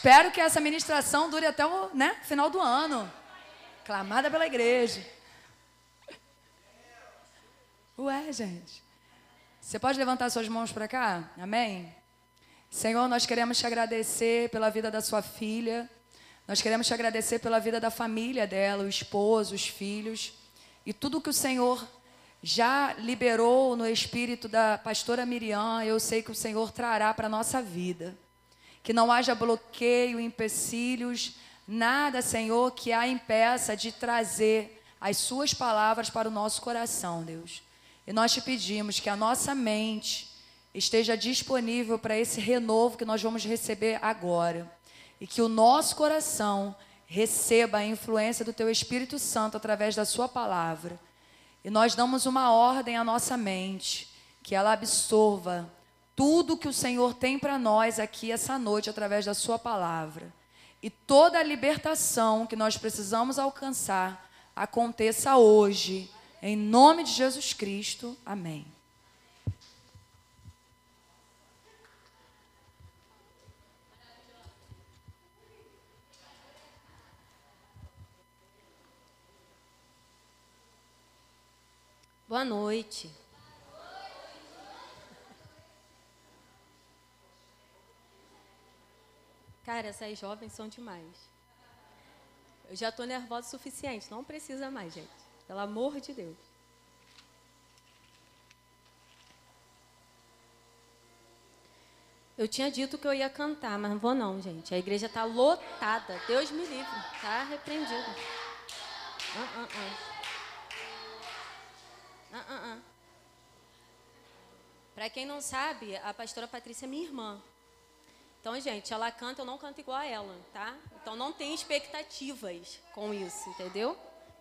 Espero que essa ministração dure até o né, final do ano. Clamada pela igreja. Ué, gente. Você pode levantar suas mãos para cá? Amém? Senhor, nós queremos te agradecer pela vida da sua filha. Nós queremos te agradecer pela vida da família dela, o esposo, os filhos e tudo que o Senhor já liberou no espírito da pastora Miriam. Eu sei que o Senhor trará para a nossa vida. Que não haja bloqueio, empecilhos, nada, Senhor, que a impeça de trazer as suas palavras para o nosso coração, Deus. E nós te pedimos que a nossa mente esteja disponível para esse renovo que nós vamos receber agora. E que o nosso coração receba a influência do Teu Espírito Santo através da Sua palavra. E nós damos uma ordem à nossa mente, que ela absorva tudo que o Senhor tem para nós aqui essa noite através da Sua palavra. E toda a libertação que nós precisamos alcançar aconteça hoje em nome de Jesus Cristo. Amém. Boa noite. Cara, essas jovens são demais. Eu já estou nervosa o suficiente, não precisa mais, gente. Pelo amor de Deus. Eu tinha dito que eu ia cantar, mas não vou não, gente. A igreja está lotada. Deus me livre. Está repreendido. Uh, uh, uh. Para quem não sabe, a pastora Patrícia é minha irmã. Então, gente, ela canta, eu não canto igual a ela, tá? Então não tem expectativas com isso, entendeu?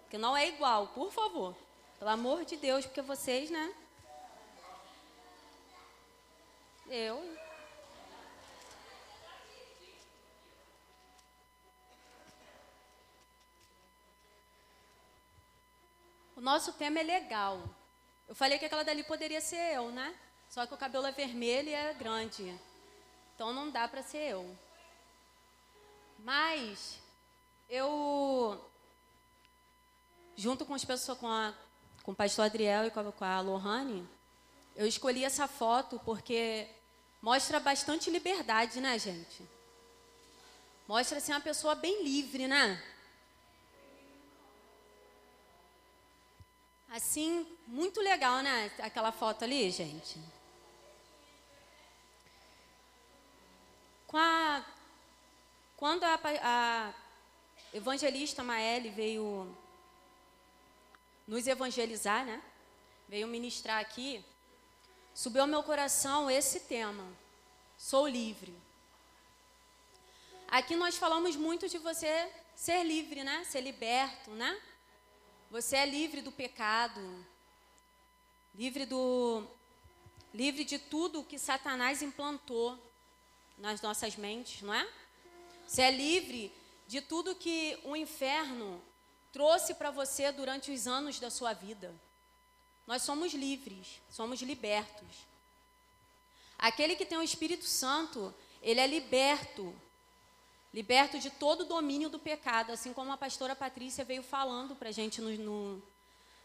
Que não é igual, por favor. Pelo amor de Deus, porque vocês, né? Eu. O nosso tema é legal. Eu falei que aquela dali poderia ser eu, né? Só que o cabelo é vermelho e é grande. Então não dá para ser eu. Mas eu junto com as pessoas, com, a, com o pastor Adriel e com a, com a Lohane, eu escolhi essa foto porque mostra bastante liberdade, né, gente? Mostra assim uma pessoa bem livre, né? Assim, muito legal, né? Aquela foto ali, gente. A, quando a, a evangelista Maele veio nos evangelizar, né? Veio ministrar aqui. Subiu ao meu coração esse tema. Sou livre. Aqui nós falamos muito de você ser livre, né? Ser liberto, né? Você é livre do pecado. Livre do livre de tudo que Satanás implantou nas nossas mentes, não é? Você é livre de tudo que o inferno trouxe para você durante os anos da sua vida. Nós somos livres, somos libertos. Aquele que tem o Espírito Santo, ele é liberto. Liberto de todo o domínio do pecado, assim como a pastora Patrícia veio falando para a gente, no, no,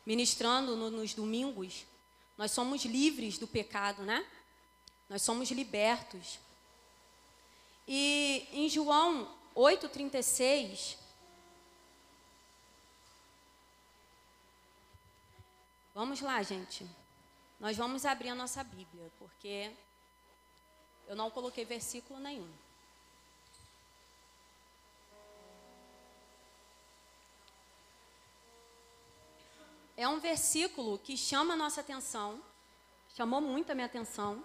ministrando no, nos domingos. Nós somos livres do pecado, né? Nós somos libertos. E em João 8,36, Vamos lá, gente. Nós vamos abrir a nossa Bíblia, porque eu não coloquei versículo nenhum. É um versículo que chama a nossa atenção, chamou muito a minha atenção,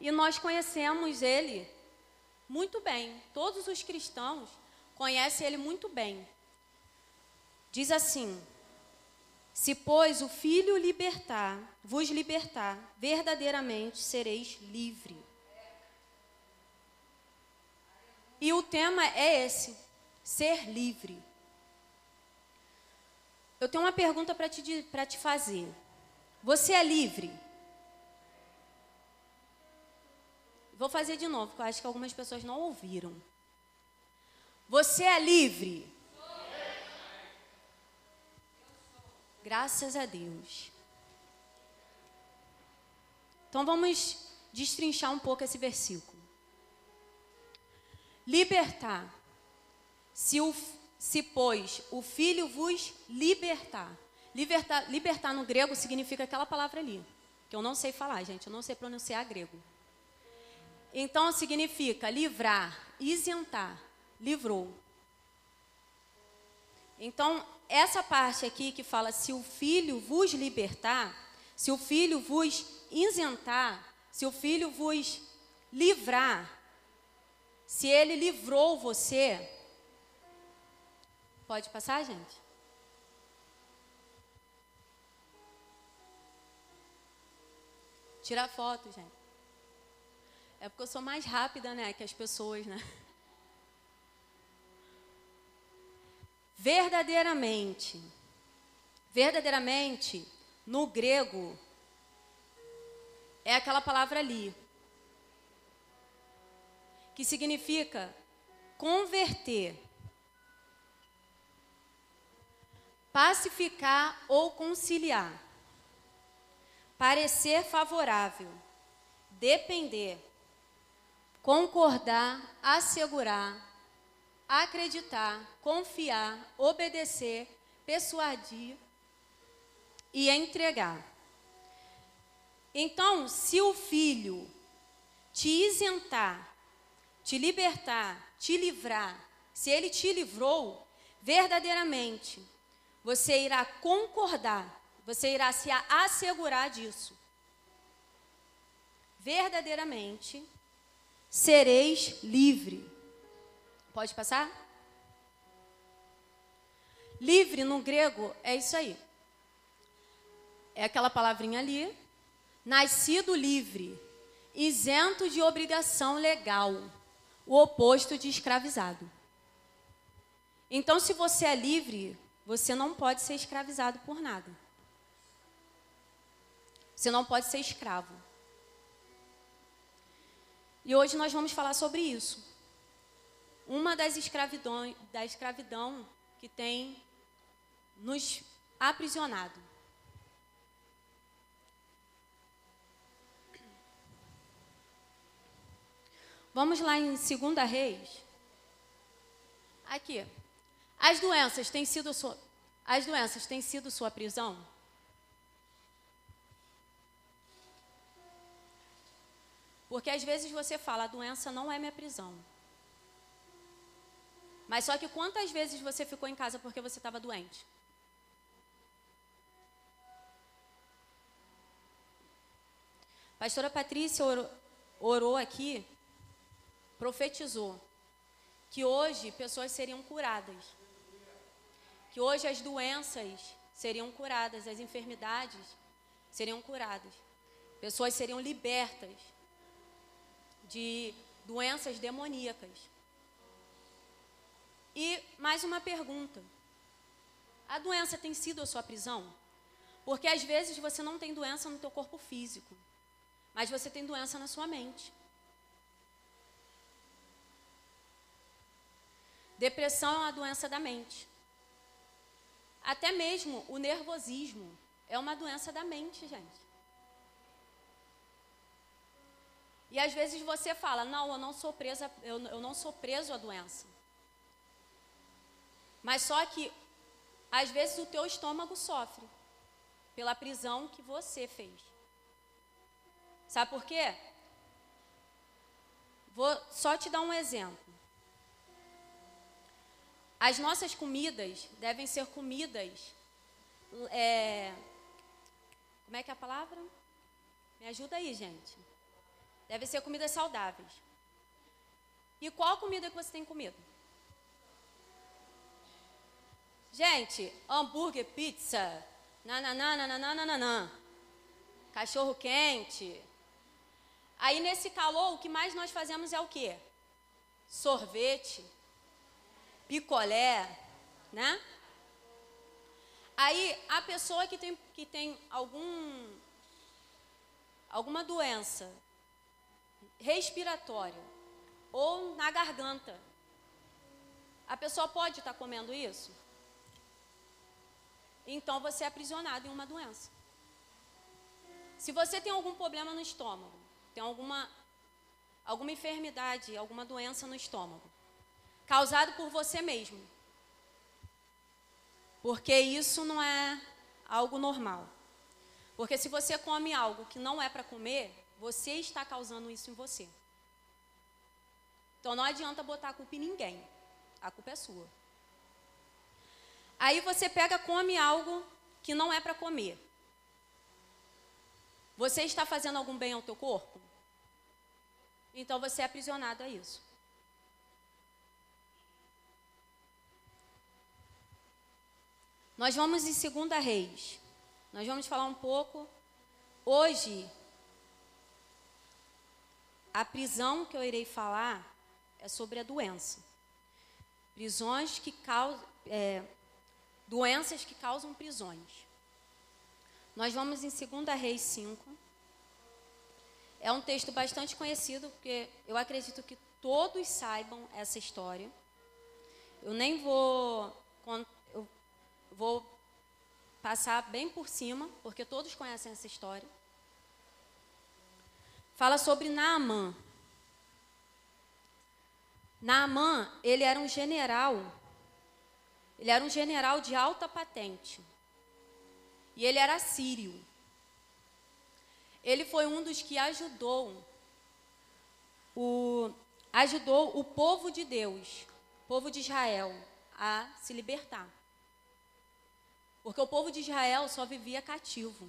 e nós conhecemos ele muito bem. Todos os cristãos conhecem ele muito bem. Diz assim: se, pois, o Filho libertar, vos libertar, verdadeiramente sereis livre. E o tema é esse: ser livre. Eu tenho uma pergunta para te, te fazer. Você é livre? Vou fazer de novo, porque eu acho que algumas pessoas não ouviram. Você é livre? Graças a Deus. Então vamos destrinchar um pouco esse versículo. Libertar. Se, o, se pois o Filho vos libertar. Libertar, libertar no grego significa aquela palavra ali, que eu não sei falar, gente, eu não sei pronunciar grego. Então significa livrar, isentar, livrou. Então, essa parte aqui que fala se o filho vos libertar, se o filho vos isentar, se o filho vos livrar, se ele livrou você. Pode passar, gente? Tira foto, gente. É porque eu sou mais rápida, né, que as pessoas, né? Verdadeiramente. Verdadeiramente, no grego, é aquela palavra ali, que significa converter, pacificar ou conciliar, parecer favorável, depender, concordar, assegurar, acreditar, confiar, obedecer, persuadir e entregar. Então, se o filho te isentar, te libertar, te livrar, se ele te livrou, verdadeiramente, você irá concordar, você irá se assegurar disso. Verdadeiramente, sereis livre. Pode passar? Livre no grego é isso aí. É aquela palavrinha ali. Nascido livre, isento de obrigação legal, o oposto de escravizado. Então, se você é livre, você não pode ser escravizado por nada. Você não pode ser escravo. E hoje nós vamos falar sobre isso uma das escravidão, da escravidão que tem nos aprisionado. Vamos lá em 2 Reis. Aqui. As doenças têm sido sua, as doenças têm sido sua prisão? Porque às vezes você fala, a doença não é minha prisão. Mas só que quantas vezes você ficou em casa porque você estava doente? Pastora Patrícia orou, orou aqui, profetizou que hoje pessoas seriam curadas. Que hoje as doenças seriam curadas, as enfermidades seriam curadas. Pessoas seriam libertas de doenças demoníacas. E mais uma pergunta: a doença tem sido a sua prisão? Porque às vezes você não tem doença no teu corpo físico, mas você tem doença na sua mente. Depressão é uma doença da mente. Até mesmo o nervosismo é uma doença da mente, gente. E às vezes você fala: "Não, eu não sou presa, eu, eu não sou preso à doença". Mas só que, às vezes, o teu estômago sofre pela prisão que você fez. Sabe por quê? Vou só te dar um exemplo. As nossas comidas devem ser comidas. É, como é que é a palavra? Me ajuda aí, gente. Devem ser comidas saudáveis. E qual comida que você tem comido? Gente, hambúrguer, pizza, nananana, cachorro quente. Aí nesse calor, o que mais nós fazemos é o quê? Sorvete, picolé, né? Aí a pessoa que tem, que tem algum, alguma doença respiratória ou na garganta, pessoa pode estar comendo isso? Então você é aprisionado em uma doença. Se você tem algum problema no estômago, tem alguma, alguma enfermidade, alguma doença no estômago, causado por você mesmo, porque isso não é algo normal. Porque se você come algo que não é para comer, você está causando isso em você. Então não adianta botar a culpa em ninguém. A culpa é sua. Aí você pega, come algo que não é para comer. Você está fazendo algum bem ao teu corpo? Então você é aprisionado a isso. Nós vamos em Segunda Reis. Nós vamos falar um pouco hoje a prisão que eu irei falar é sobre a doença. Prisões que causam é, doenças que causam prisões. Nós vamos em 2 Reis 5. É um texto bastante conhecido, porque eu acredito que todos saibam essa história. Eu nem vou, eu vou passar bem por cima, porque todos conhecem essa história. Fala sobre Naamã. Naamã, ele era um general. Ele era um general de alta patente. E ele era sírio. Ele foi um dos que ajudou o, ajudou o povo de Deus, o povo de Israel, a se libertar. Porque o povo de Israel só vivia cativo,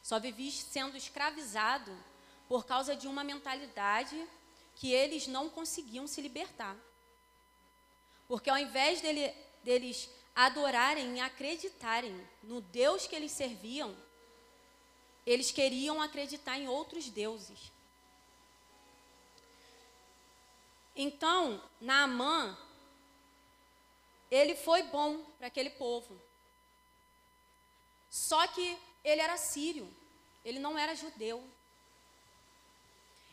só vivia sendo escravizado por causa de uma mentalidade que eles não conseguiam se libertar. Porque ao invés dele, deles adorarem e acreditarem no Deus que eles serviam, eles queriam acreditar em outros deuses. Então, Naamã, ele foi bom para aquele povo. Só que ele era sírio, ele não era judeu.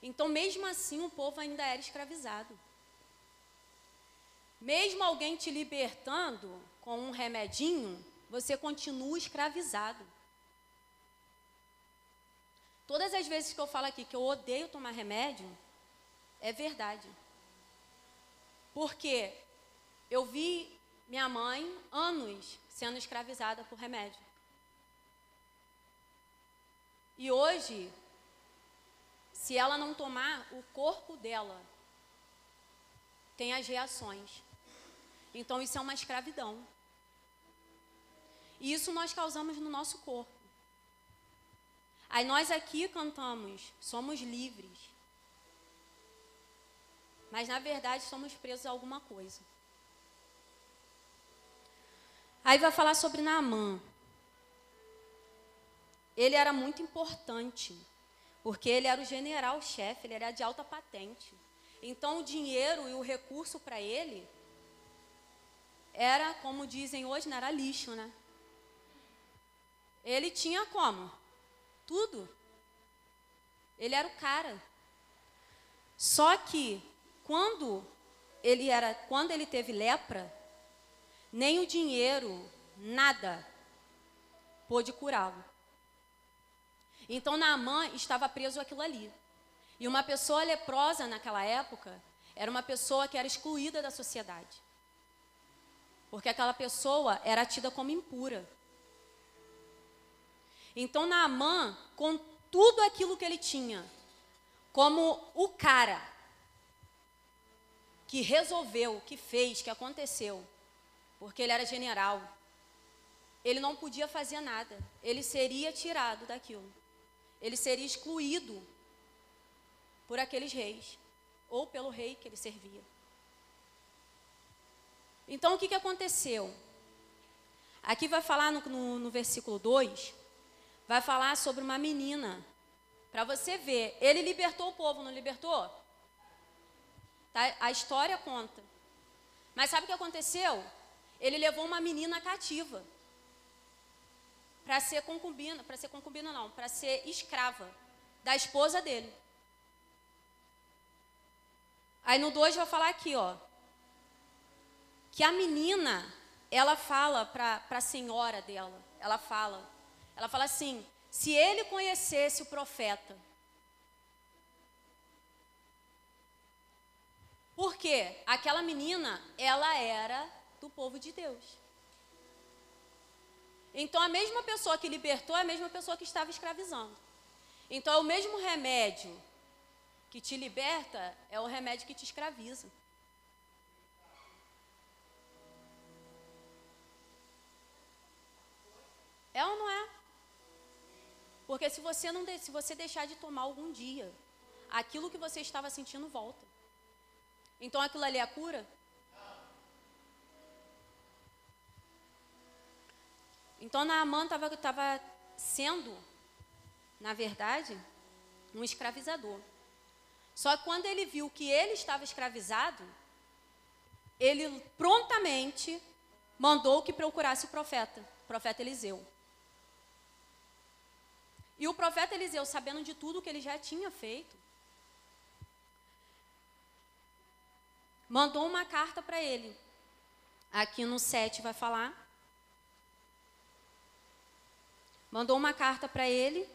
Então, mesmo assim, o povo ainda era escravizado. Mesmo alguém te libertando, com um remedinho, você continua escravizado. Todas as vezes que eu falo aqui que eu odeio tomar remédio, é verdade. Porque eu vi minha mãe anos sendo escravizada por remédio. E hoje, se ela não tomar, o corpo dela tem as reações. Então isso é uma escravidão. E isso nós causamos no nosso corpo. Aí nós aqui cantamos, somos livres. Mas na verdade somos presos a alguma coisa. Aí vai falar sobre Naamã. Ele era muito importante, porque ele era o general-chefe, ele era de alta patente. Então o dinheiro e o recurso para ele era, como dizem hoje, não era lixo, né? Ele tinha como? Tudo. Ele era o cara. Só que quando ele era, quando ele teve lepra, nem o dinheiro, nada pôde curá-lo. Então Naamã estava preso aquilo ali. E uma pessoa leprosa naquela época era uma pessoa que era excluída da sociedade. Porque aquela pessoa era tida como impura. Então Naamã, com tudo aquilo que ele tinha, como o cara que resolveu, que fez, que aconteceu, porque ele era general, ele não podia fazer nada. Ele seria tirado daquilo. Ele seria excluído por aqueles reis, ou pelo rei que ele servia. Então, o que, que aconteceu? Aqui vai falar no, no, no versículo 2 vai falar sobre uma menina. Para você ver, ele libertou o povo, não libertou? Tá? A história conta. Mas sabe o que aconteceu? Ele levou uma menina cativa para ser concubina, para ser concubina não, para ser escrava da esposa dele. Aí no 2 vai falar aqui, ó. que a menina, ela fala para a senhora dela, ela fala, ela fala assim, se ele conhecesse o profeta, porque aquela menina, ela era do povo de Deus. Então a mesma pessoa que libertou é a mesma pessoa que estava escravizando. Então é o mesmo remédio que te liberta, é o remédio que te escraviza. É ou não é? Porque se você não se você deixar de tomar algum dia, aquilo que você estava sentindo volta. Então aquilo ali é a cura? Então Naaman estava sendo, na verdade, um escravizador. Só que quando ele viu que ele estava escravizado, ele prontamente mandou que procurasse o profeta, o profeta Eliseu. E o profeta Eliseu, sabendo de tudo que ele já tinha feito, mandou uma carta para ele. Aqui no 7 vai falar. Mandou uma carta para ele,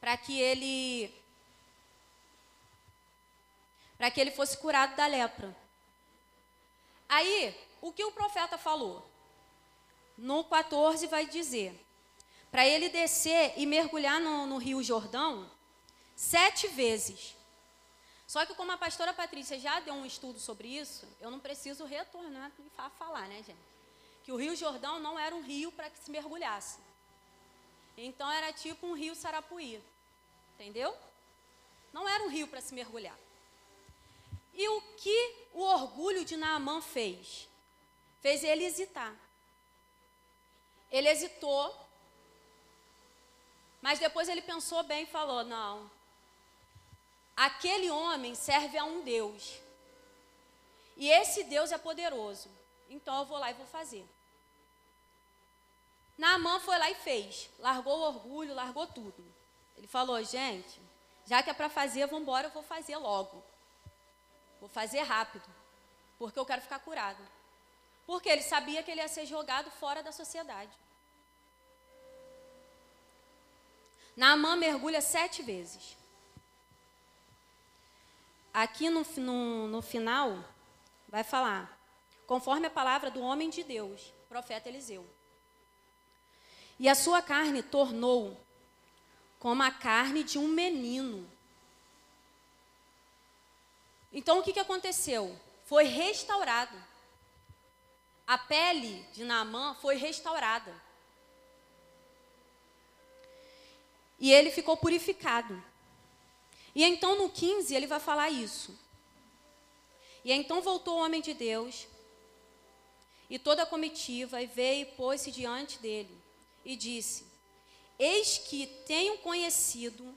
para que ele para que ele fosse curado da lepra. Aí, o que o profeta falou? No 14 vai dizer: para ele descer e mergulhar no, no Rio Jordão sete vezes. Só que como a pastora Patrícia já deu um estudo sobre isso, eu não preciso retornar e falar, né, gente? Que o Rio Jordão não era um rio para que se mergulhasse. Então era tipo um rio Sarapuí. Entendeu? Não era um rio para se mergulhar. E o que o orgulho de Naamã fez? Fez ele hesitar. Ele hesitou mas depois ele pensou bem e falou: não, aquele homem serve a um Deus. E esse Deus é poderoso. Então eu vou lá e vou fazer. Naamã foi lá e fez. Largou o orgulho, largou tudo. Ele falou: gente, já que é para fazer, vamos embora, eu vou fazer logo. Vou fazer rápido. Porque eu quero ficar curado. Porque ele sabia que ele ia ser jogado fora da sociedade. Naamã mergulha sete vezes. Aqui no, no, no final, vai falar, conforme a palavra do homem de Deus, profeta Eliseu. E a sua carne tornou como a carne de um menino. Então o que, que aconteceu? Foi restaurado. A pele de Naamã foi restaurada. E ele ficou purificado. E então no 15 ele vai falar isso. E então voltou o homem de Deus e toda a comitiva e veio e pôs-se diante dele e disse: Eis que tenho conhecido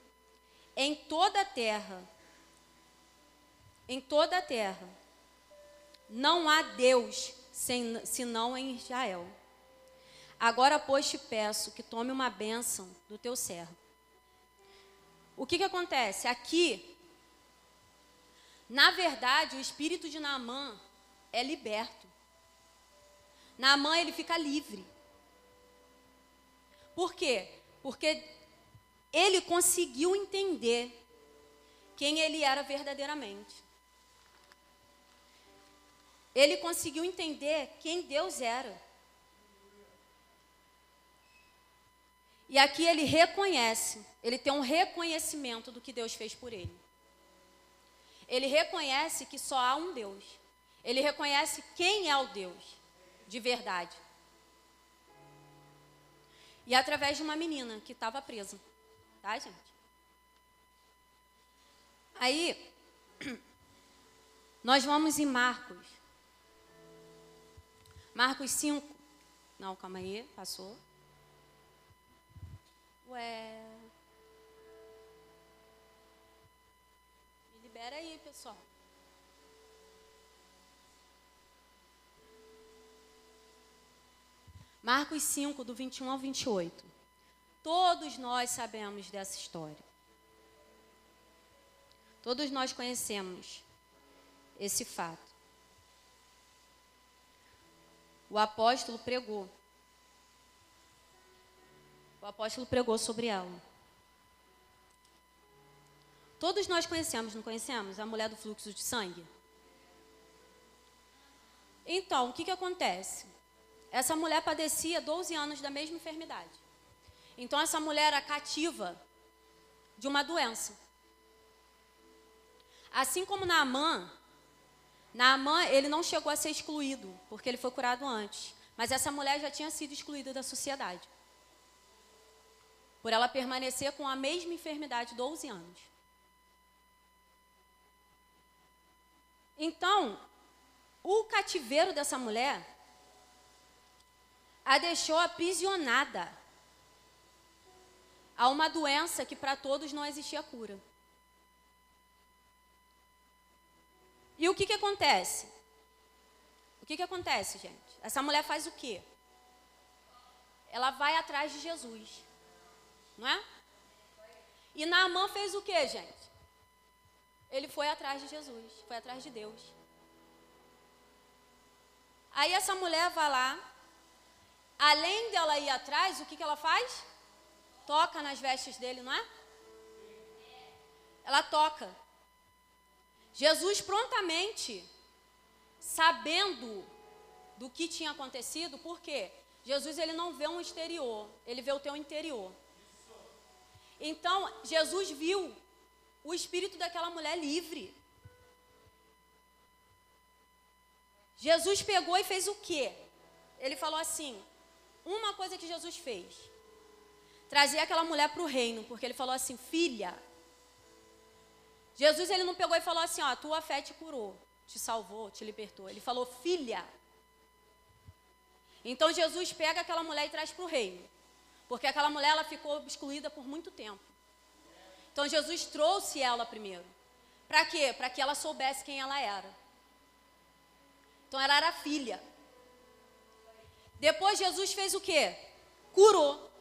em toda a terra, em toda a terra, não há Deus sem, senão em Israel. Agora, pois, te peço que tome uma bênção do teu servo. O que, que acontece? Aqui, na verdade, o espírito de Naamã é liberto. Naamã, ele fica livre. Por quê? Porque ele conseguiu entender quem ele era verdadeiramente. Ele conseguiu entender quem Deus era. E aqui ele reconhece, ele tem um reconhecimento do que Deus fez por ele. Ele reconhece que só há um Deus. Ele reconhece quem é o Deus de verdade. E através de uma menina que estava presa. Tá, gente? Aí, nós vamos em Marcos. Marcos 5. Não, calma aí, passou. Ué. Me libera aí, pessoal. Marcos 5, do 21 ao 28. Todos nós sabemos dessa história. Todos nós conhecemos esse fato. o apóstolo pregou. O apóstolo pregou sobre ela. Todos nós conhecemos, não conhecemos? A mulher do fluxo de sangue. Então, o que, que acontece? Essa mulher padecia 12 anos da mesma enfermidade. Então, essa mulher era cativa de uma doença. Assim como Naamã, Naamã, ele não chegou a ser excluído, porque ele foi curado antes. Mas essa mulher já tinha sido excluída da sociedade. Por ela permanecer com a mesma enfermidade 12 anos. Então, o cativeiro dessa mulher a deixou aprisionada a uma doença que para todos não existia cura. E o que, que acontece? O que, que acontece, gente? Essa mulher faz o quê? Ela vai atrás de Jesus. Não é? E Naamã fez o quê, gente? Ele foi atrás de Jesus, foi atrás de Deus. Aí essa mulher vai lá, além dela ir atrás, o que, que ela faz? Toca nas vestes dele, não é? Ela toca. Jesus prontamente, sabendo do que tinha acontecido, por quê? Jesus ele não vê um exterior, ele vê o teu interior. Então, Jesus viu o espírito daquela mulher livre. Jesus pegou e fez o quê? Ele falou assim: uma coisa que Jesus fez, trazer aquela mulher para o reino, porque ele falou assim: filha. Jesus ele não pegou e falou assim: ó, tua fé te curou, te salvou, te libertou. Ele falou: filha. Então Jesus pega aquela mulher e traz para o reino, porque aquela mulher ela ficou excluída por muito tempo. Então Jesus trouxe ela primeiro. Para quê? Para que ela soubesse quem ela era. Então ela era filha. Depois Jesus fez o quê? Curou.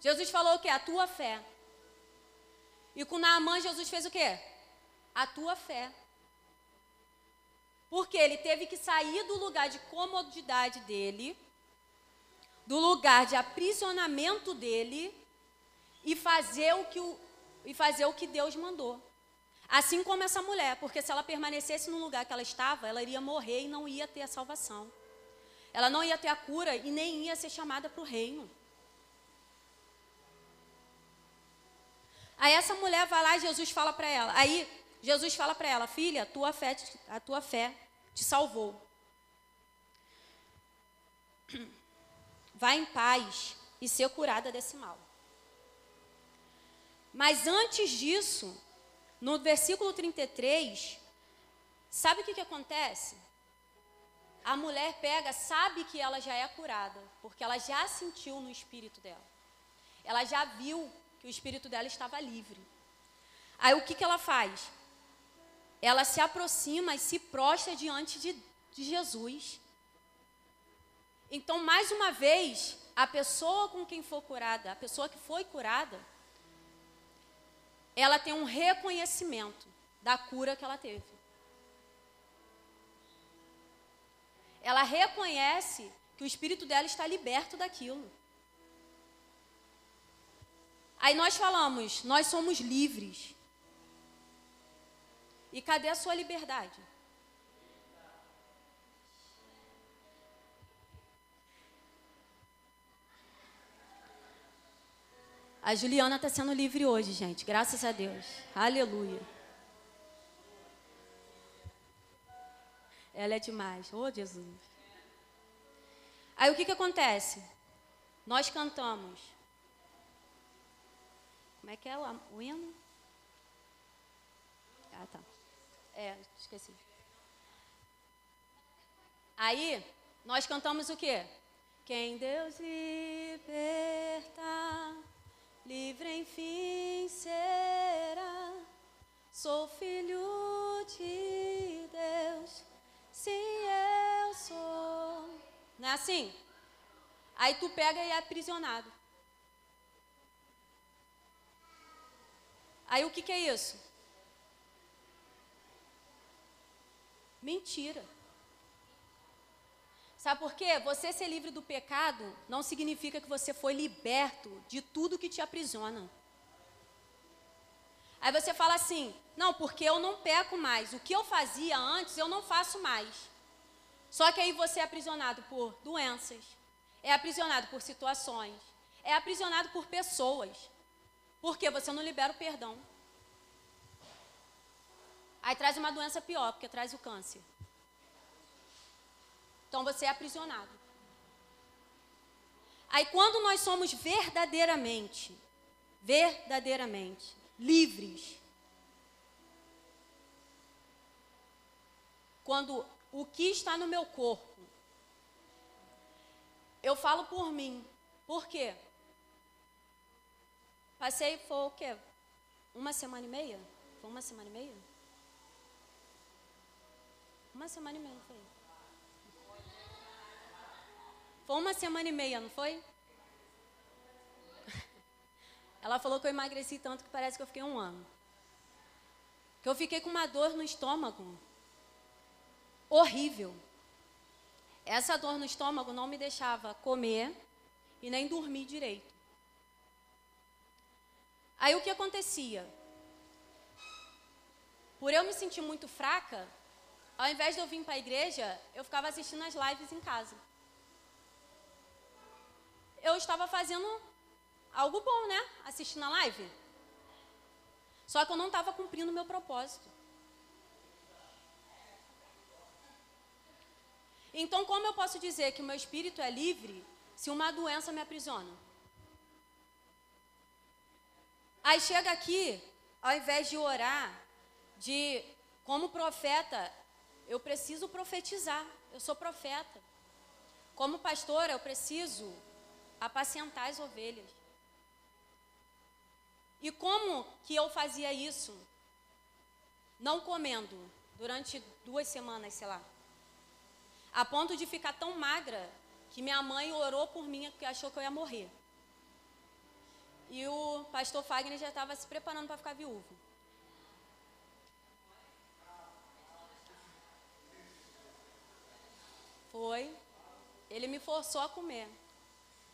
Jesus falou o quê? A tua fé. E com Naamã Jesus fez o quê? A tua fé. Porque ele teve que sair do lugar de comodidade dele, do lugar de aprisionamento dele, e fazer o que, o, e fazer o que Deus mandou. Assim como essa mulher, porque se ela permanecesse no lugar que ela estava, ela iria morrer e não ia ter a salvação. Ela não ia ter a cura e nem ia ser chamada para o reino. Aí essa mulher vai lá e Jesus fala para ela. Aí Jesus fala para ela, filha, a tua fé, a tua fé te salvou. Vá em paz e ser curada desse mal. Mas antes disso, no versículo 33, sabe o que, que acontece? A mulher pega, sabe que ela já é curada, porque ela já sentiu no espírito dela. Ela já viu que o espírito dela estava livre. Aí o que, que ela faz? Ela se aproxima e se prostra diante de, de Jesus. Então, mais uma vez, a pessoa com quem for curada, a pessoa que foi curada, ela tem um reconhecimento da cura que ela teve. Ela reconhece que o espírito dela está liberto daquilo. Aí nós falamos, nós somos livres. E cadê a sua liberdade? A Juliana está sendo livre hoje, gente. Graças a Deus. Aleluia. Ela é demais. Oh, Jesus. Aí o que, que acontece? Nós cantamos. Como é que é o, o hino? Ah, tá. É, esqueci. Aí, nós cantamos o quê? Quem Deus liberta livre enfim será. Sou filho de Deus, sim eu sou. Não é assim? Aí tu pega e é aprisionado. Aí o que, que é isso? Mentira. Sabe por quê? Você ser livre do pecado não significa que você foi liberto de tudo que te aprisiona. Aí você fala assim: não, porque eu não peco mais. O que eu fazia antes, eu não faço mais. Só que aí você é aprisionado por doenças, é aprisionado por situações, é aprisionado por pessoas. Porque você não libera o perdão. Aí traz uma doença pior, porque traz o câncer. Então você é aprisionado. Aí quando nós somos verdadeiramente, verdadeiramente livres, quando o que está no meu corpo, eu falo por mim. Por quê? Passei, foi o quê? Uma semana e meia? Foi uma semana e meia? Uma semana e meia, foi. Foi uma semana e meia, não foi? Ela falou que eu emagreci tanto que parece que eu fiquei um ano. Que eu fiquei com uma dor no estômago. Horrível. Essa dor no estômago não me deixava comer e nem dormir direito. Aí o que acontecia? Por eu me sentir muito fraca, ao invés de eu vir para a igreja, eu ficava assistindo as lives em casa eu estava fazendo algo bom, né? Assistindo a live. Só que eu não estava cumprindo o meu propósito. Então, como eu posso dizer que o meu espírito é livre se uma doença me aprisiona? Aí chega aqui, ao invés de orar, de como profeta, eu preciso profetizar. Eu sou profeta. Como pastora, eu preciso apacentar as ovelhas. E como que eu fazia isso? Não comendo durante duas semanas, sei lá. A ponto de ficar tão magra que minha mãe orou por mim porque achou que eu ia morrer. E o pastor Fagner já estava se preparando para ficar viúvo. Foi. Ele me forçou a comer.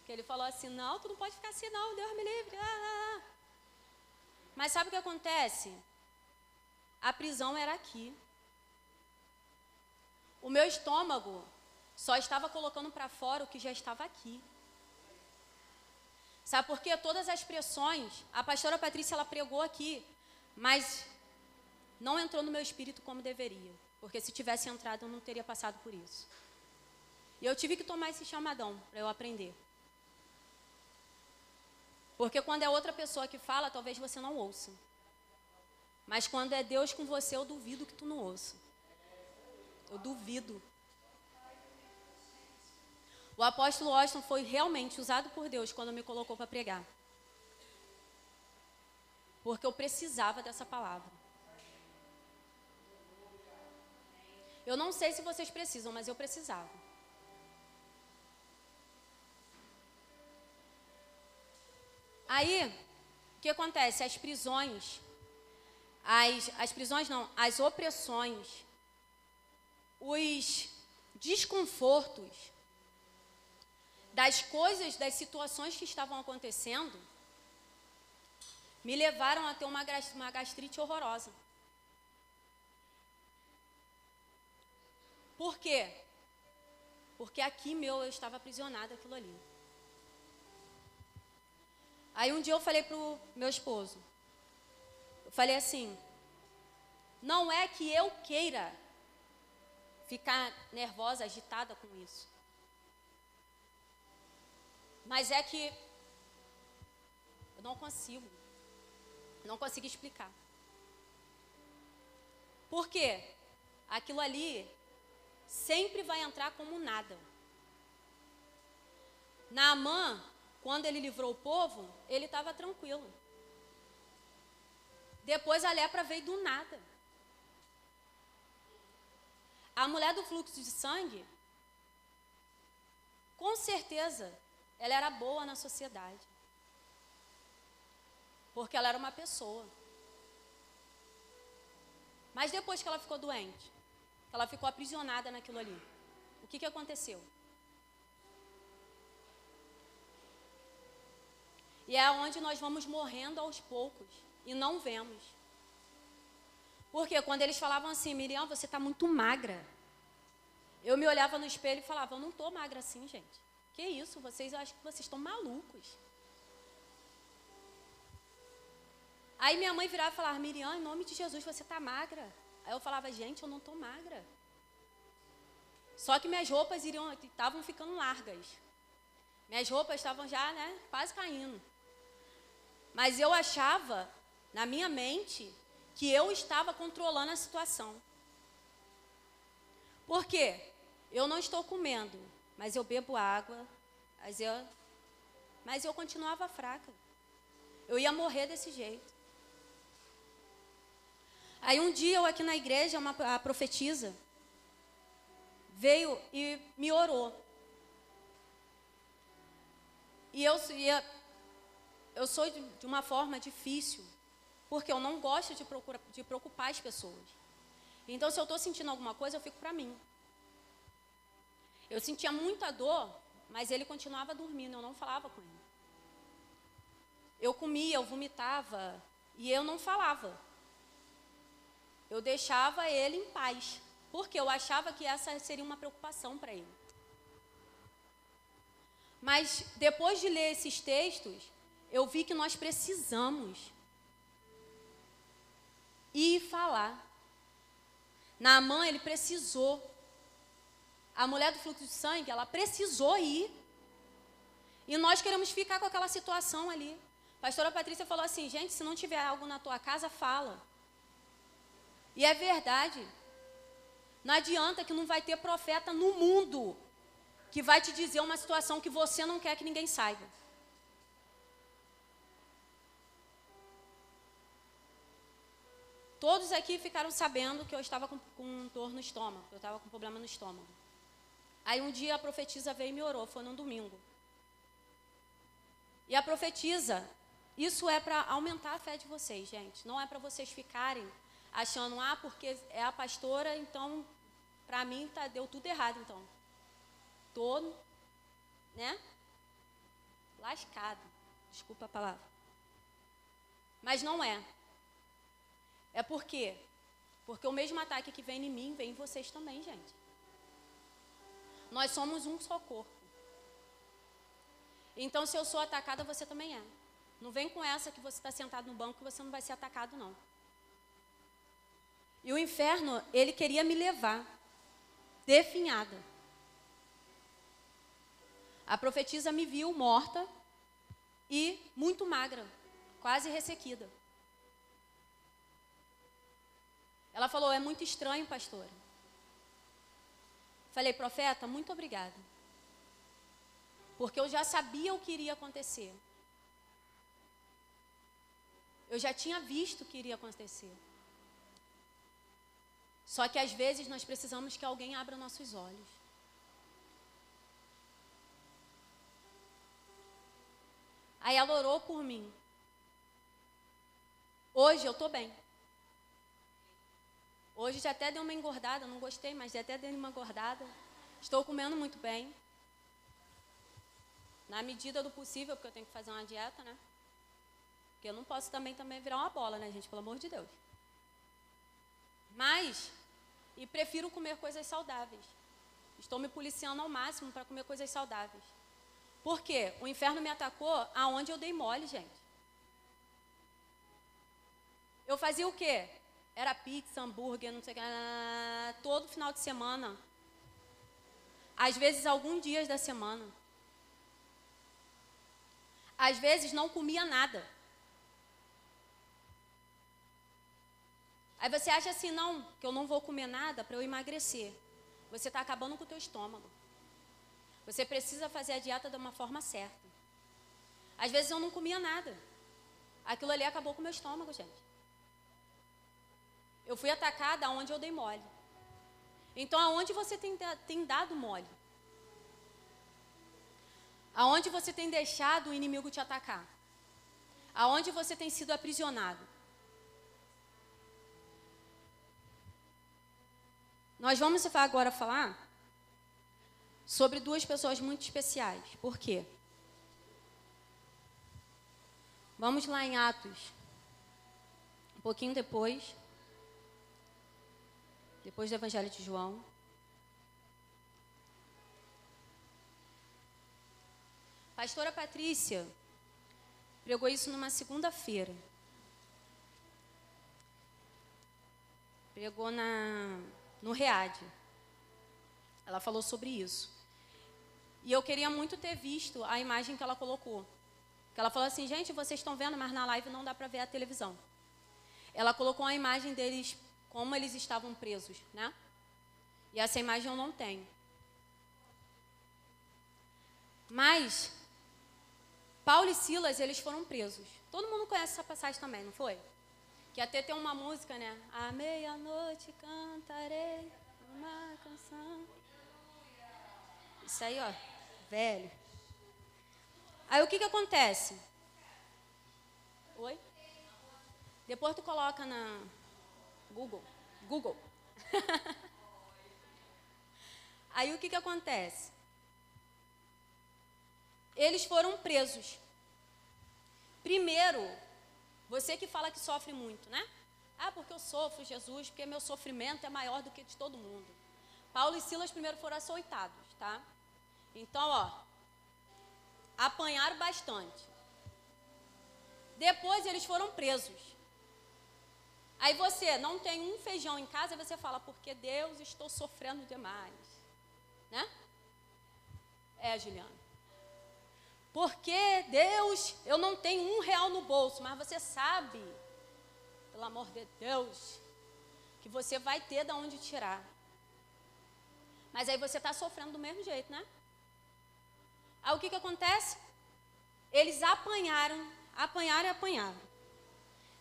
Que ele falou assim: não, tu não pode ficar assim, não, Deus me livre. Ah, ah, ah. Mas sabe o que acontece? A prisão era aqui. O meu estômago só estava colocando para fora o que já estava aqui. Sabe por quê? Todas as pressões, a pastora Patrícia ela pregou aqui, mas não entrou no meu espírito como deveria. Porque se tivesse entrado, eu não teria passado por isso. E eu tive que tomar esse chamadão para eu aprender. Porque quando é outra pessoa que fala, talvez você não ouça. Mas quando é Deus com você, eu duvido que tu não ouça. Eu duvido. O apóstolo Austin foi realmente usado por Deus quando me colocou para pregar. Porque eu precisava dessa palavra. Eu não sei se vocês precisam, mas eu precisava. Aí, o que acontece? As prisões, as, as prisões não, as opressões, os desconfortos das coisas, das situações que estavam acontecendo, me levaram a ter uma, uma gastrite horrorosa. Por quê? Porque aqui meu eu estava aprisionada aquilo ali. Aí um dia eu falei pro meu esposo, eu falei assim, não é que eu queira ficar nervosa, agitada com isso. Mas é que eu não consigo. Não consigo explicar. Por quê? Aquilo ali sempre vai entrar como nada. Naamã quando ele livrou o povo, ele estava tranquilo. Depois a lepra veio do nada. A mulher do fluxo de sangue, com certeza, ela era boa na sociedade. Porque ela era uma pessoa. Mas depois que ela ficou doente, que ela ficou aprisionada naquilo ali, o que, que aconteceu? E é onde nós vamos morrendo aos poucos e não vemos. Porque quando eles falavam assim, Miriam, você está muito magra. Eu me olhava no espelho e falava, eu não estou magra assim, gente. Que isso, vocês, acho que vocês estão malucos. Aí minha mãe virava e falava, Miriam, em nome de Jesus, você está magra. Aí eu falava, gente, eu não estou magra. Só que minhas roupas iriam, estavam ficando largas. Minhas roupas estavam já, né, quase caindo. Mas eu achava, na minha mente, que eu estava controlando a situação. Por quê? Eu não estou comendo, mas eu bebo água, mas eu, mas eu continuava fraca. Eu ia morrer desse jeito. Aí um dia eu aqui na igreja, uma a profetisa veio e me orou. E eu, eu sou de, uma forma difícil, porque eu não gosto de, procura, de preocupar as pessoas. Então, se eu estou sentindo alguma coisa, eu fico para mim. Eu sentia muita dor, mas ele continuava dormindo, eu não falava com ele. Eu comia, eu vomitava, e eu não falava. Eu deixava ele em paz, porque eu achava que essa seria uma preocupação para ele. Mas depois de ler esses textos, eu vi que nós precisamos ir falar. Naamã, ele precisou. A mulher do fluxo de sangue, ela precisou ir. E nós queremos ficar com aquela situação ali. A pastora Patrícia falou assim: gente, se não tiver algo na tua casa, fala. E é verdade. Não adianta que não vai ter profeta no mundo que vai te dizer uma situação que você não quer que ninguém saiba. Todos aqui ficaram sabendo que eu estava com, com dor no estômago, eu estava com problema no estômago. Aí um dia a profetisa veio e me orou, foi num domingo. E a profetisa, isso é para aumentar a fé de vocês, gente. Não é para vocês ficarem achando, ah, porque é a pastora, então para mim tá, deu tudo errado, então. Tô, né? Lascado. Desculpa a palavra. Mas não é. É por quê? Porque o mesmo ataque que vem em mim, vem em vocês também, gente. Nós somos um só corpo. Então, se eu sou atacada, você também é. Não vem com essa que você está sentado no banco que você não vai ser atacado, não. E o inferno, ele queria me levar, definhada. A profetisa me viu morta e muito magra, quase ressequida. Ela falou: É muito estranho, pastora. Falei, profeta, muito obrigada. Porque eu já sabia o que iria acontecer. Eu já tinha visto o que iria acontecer. Só que às vezes nós precisamos que alguém abra nossos olhos. Aí ela orou por mim. Hoje eu estou bem. Hoje já até deu uma engordada, não gostei, mas já até deu uma engordada. Estou comendo muito bem. Na medida do possível, porque eu tenho que fazer uma dieta, né? Porque eu não posso também, também virar uma bola, né, gente? Pelo amor de Deus. Mas, e prefiro comer coisas saudáveis. Estou me policiando ao máximo para comer coisas saudáveis. Por quê? O inferno me atacou aonde eu dei mole, gente. Eu fazia o quê? Era pizza, hambúrguer, não sei o que, todo final de semana. Às vezes, alguns dias da semana. Às vezes, não comia nada. Aí você acha assim, não, que eu não vou comer nada para eu emagrecer. Você está acabando com o teu estômago. Você precisa fazer a dieta de uma forma certa. Às vezes eu não comia nada. Aquilo ali acabou com o meu estômago, gente. Eu fui atacada aonde eu dei mole. Então, aonde você tem, tem dado mole? Aonde você tem deixado o inimigo te atacar? Aonde você tem sido aprisionado? Nós vamos agora falar sobre duas pessoas muito especiais. Por quê? Vamos lá em Atos. Um pouquinho depois. Depois do Evangelho de João. Pastora Patrícia pregou isso numa segunda-feira. Pregou na, no READ. Ela falou sobre isso. E eu queria muito ter visto a imagem que ela colocou. Que ela falou assim, gente, vocês estão vendo, mas na live não dá para ver a televisão. Ela colocou a imagem deles, como eles estavam presos, né? E essa imagem eu não tenho. Mas, Paulo e Silas, eles foram presos. Todo mundo conhece essa passagem também, não foi? Que até tem uma música, né? À meia-noite cantarei uma canção. Isso aí, ó, velho. Aí o que que acontece? Oi? Depois tu coloca na Google. Google. Aí o que que acontece? Eles foram presos. Primeiro, você que fala que sofre muito, né? Ah, porque eu sofro, Jesus, porque meu sofrimento é maior do que de todo mundo. Paulo e Silas primeiro foram açoitados, tá? Então, ó, apanharam bastante. Depois eles foram presos. Aí você não tem um feijão em casa, você fala, porque Deus, estou sofrendo demais. Né? É, Juliana. Porque Deus, eu não tenho um real no bolso, mas você sabe, pelo amor de Deus, que você vai ter de onde tirar. Mas aí você está sofrendo do mesmo jeito, né? Aí o que, que acontece? Eles apanharam, apanharam e apanharam.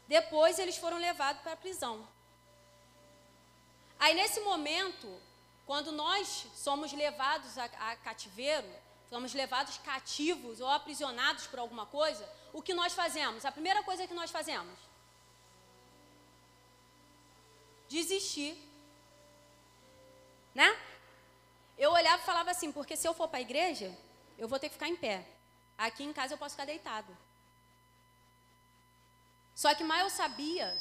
Depois eles foram levados para a prisão. Aí nesse momento, quando nós somos levados a, a cativeiro, somos levados cativos ou aprisionados por alguma coisa, o que nós fazemos? A primeira coisa que nós fazemos? Desistir. Né? Eu olhava e falava assim, porque se eu for para a igreja, eu vou ter que ficar em pé. Aqui em casa eu posso ficar deitado. Só que mais eu sabia,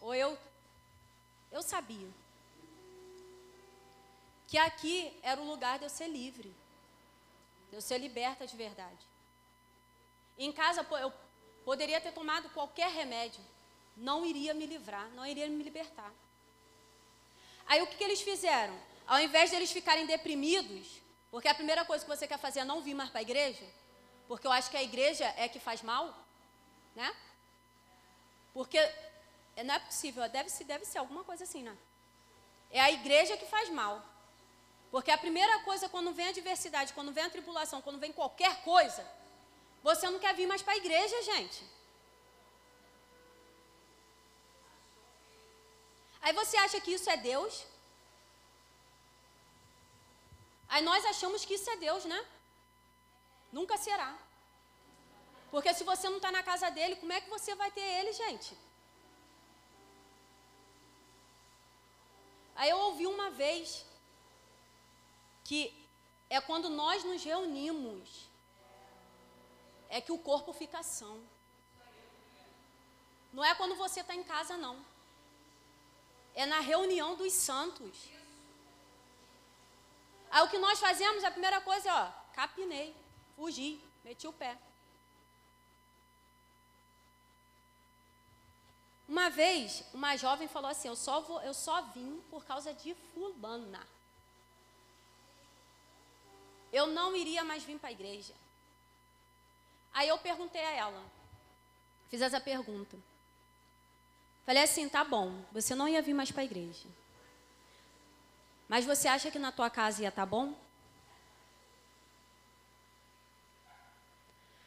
ou eu, eu sabia, que aqui era o lugar de eu ser livre, de eu ser liberta de verdade. Em casa eu poderia ter tomado qualquer remédio, não iria me livrar, não iria me libertar. Aí o que, que eles fizeram? Ao invés de eles ficarem deprimidos, porque a primeira coisa que você quer fazer é não vir mais para a igreja, porque eu acho que a igreja é que faz mal, né? Porque não é possível, deve deve ser alguma coisa assim, né? É a igreja que faz mal. Porque a primeira coisa, quando vem a adversidade, quando vem a tribulação, quando vem qualquer coisa, você não quer vir mais para a igreja, gente. Aí você acha que isso é Deus? Aí nós achamos que isso é Deus, né? Nunca será. Porque se você não está na casa dele, como é que você vai ter ele, gente? Aí eu ouvi uma vez que é quando nós nos reunimos, é que o corpo fica são. Não é quando você está em casa, não. É na reunião dos santos. Aí o que nós fazemos, a primeira coisa é, ó, capinei, fugi, meti o pé. Uma vez, uma jovem falou assim: eu só, vou, eu só vim por causa de fulana. Eu não iria mais vir para a igreja. Aí eu perguntei a ela, fiz essa pergunta. Falei assim: tá bom, você não ia vir mais para a igreja. Mas você acha que na tua casa ia estar tá bom?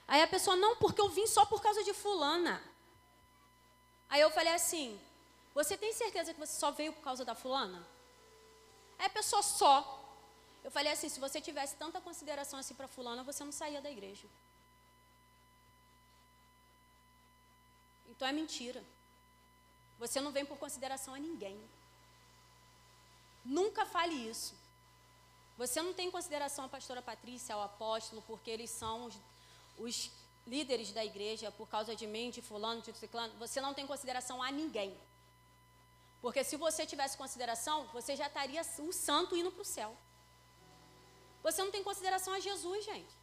Aí a pessoa, não, porque eu vim só por causa de fulana. Aí eu falei assim, você tem certeza que você só veio por causa da fulana? A pessoa só. Eu falei assim, se você tivesse tanta consideração assim para fulana, você não saía da igreja. Então é mentira. Você não vem por consideração a ninguém. Nunca fale isso. você não tem em consideração a pastora Patrícia, o apóstolo, porque eles são os, os líderes da igreja por causa de mim, de fulano, de ciclano. Você não tem consideração a ninguém. Porque se você tivesse consideração, você já estaria o santo indo para o céu. Você não tem consideração a Jesus, gente.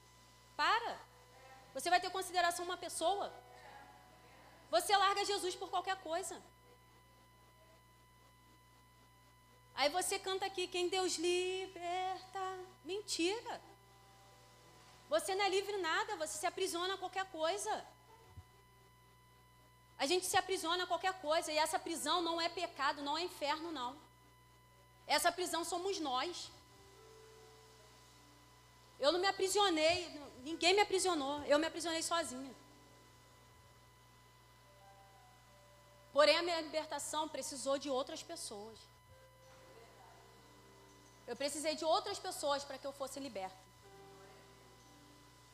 Para. Você vai ter consideração a uma pessoa. Você larga Jesus por qualquer coisa. Aí você canta aqui, quem Deus liberta. Mentira. Você não é livre nada, você se aprisiona a qualquer coisa. A gente se aprisiona a qualquer coisa, e essa prisão não é pecado, não é inferno, não. Essa prisão somos nós. Eu não me aprisionei, ninguém me aprisionou, eu me aprisionei sozinha. Porém, a minha libertação precisou de outras pessoas. Eu precisei de outras pessoas para que eu fosse liberta.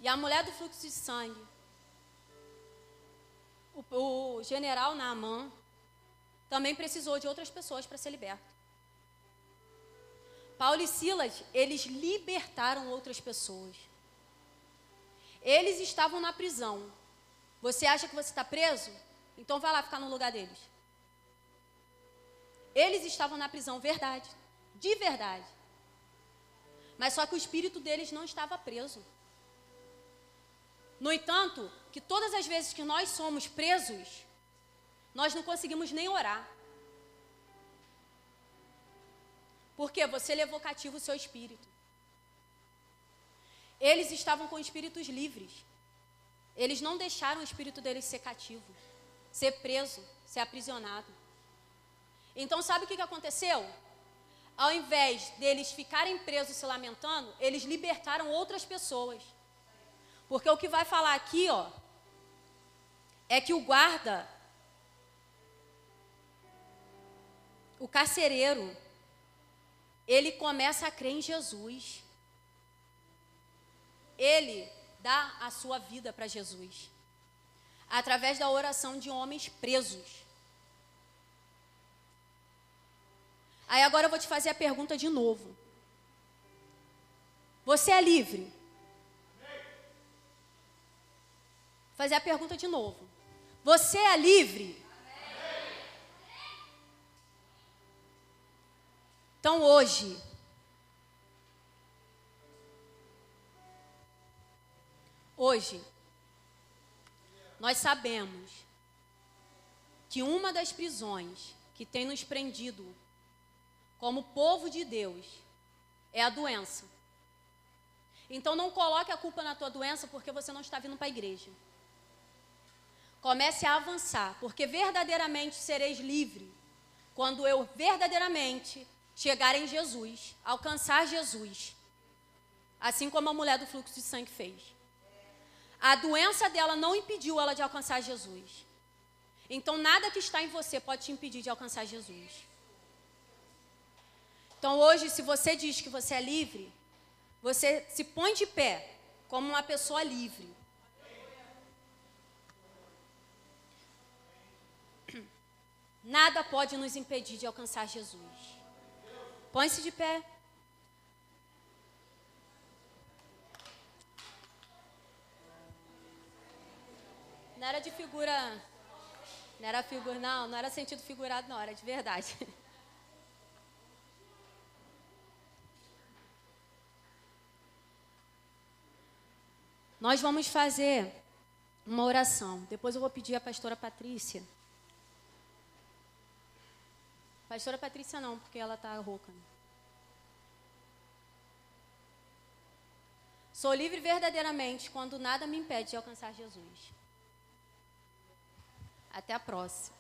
E a mulher do fluxo de sangue, o, o general Naaman, também precisou de outras pessoas para ser liberto. Paulo e Silas, eles libertaram outras pessoas. Eles estavam na prisão. Você acha que você está preso? Então vai lá ficar no lugar deles. Eles estavam na prisão, verdade. De verdade. Mas só que o espírito deles não estava preso. No entanto, que todas as vezes que nós somos presos, nós não conseguimos nem orar. Porque você levou cativo o seu espírito. Eles estavam com espíritos livres. Eles não deixaram o espírito deles ser cativo, ser preso, ser aprisionado. Então, sabe o que aconteceu? Ao invés deles ficarem presos se lamentando, eles libertaram outras pessoas. Porque o que vai falar aqui, ó, é que o guarda, o carcereiro, ele começa a crer em Jesus. Ele dá a sua vida para Jesus. Através da oração de homens presos. Aí agora eu vou te fazer a pergunta de novo. Você é livre? Fazer a pergunta de novo. Você é livre? Então hoje, hoje, nós sabemos que uma das prisões que tem nos prendido como povo de Deus é a doença. Então não coloque a culpa na tua doença porque você não está vindo para a igreja. Comece a avançar, porque verdadeiramente sereis livre quando eu verdadeiramente chegar em Jesus, alcançar Jesus. Assim como a mulher do fluxo de sangue fez. A doença dela não impediu ela de alcançar Jesus. Então nada que está em você pode te impedir de alcançar Jesus. Então hoje, se você diz que você é livre, você se põe de pé como uma pessoa livre. Nada pode nos impedir de alcançar Jesus. Põe-se de pé. Não era de figura. Não era figura, não, não era sentido figurado, não, era de verdade. Nós vamos fazer uma oração. Depois eu vou pedir à pastora Patrícia Pastora Patrícia não, porque ela está rouca. Né? Sou livre verdadeiramente quando nada me impede de alcançar Jesus. Até a próxima.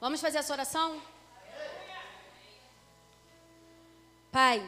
Vamos fazer essa oração? Pai.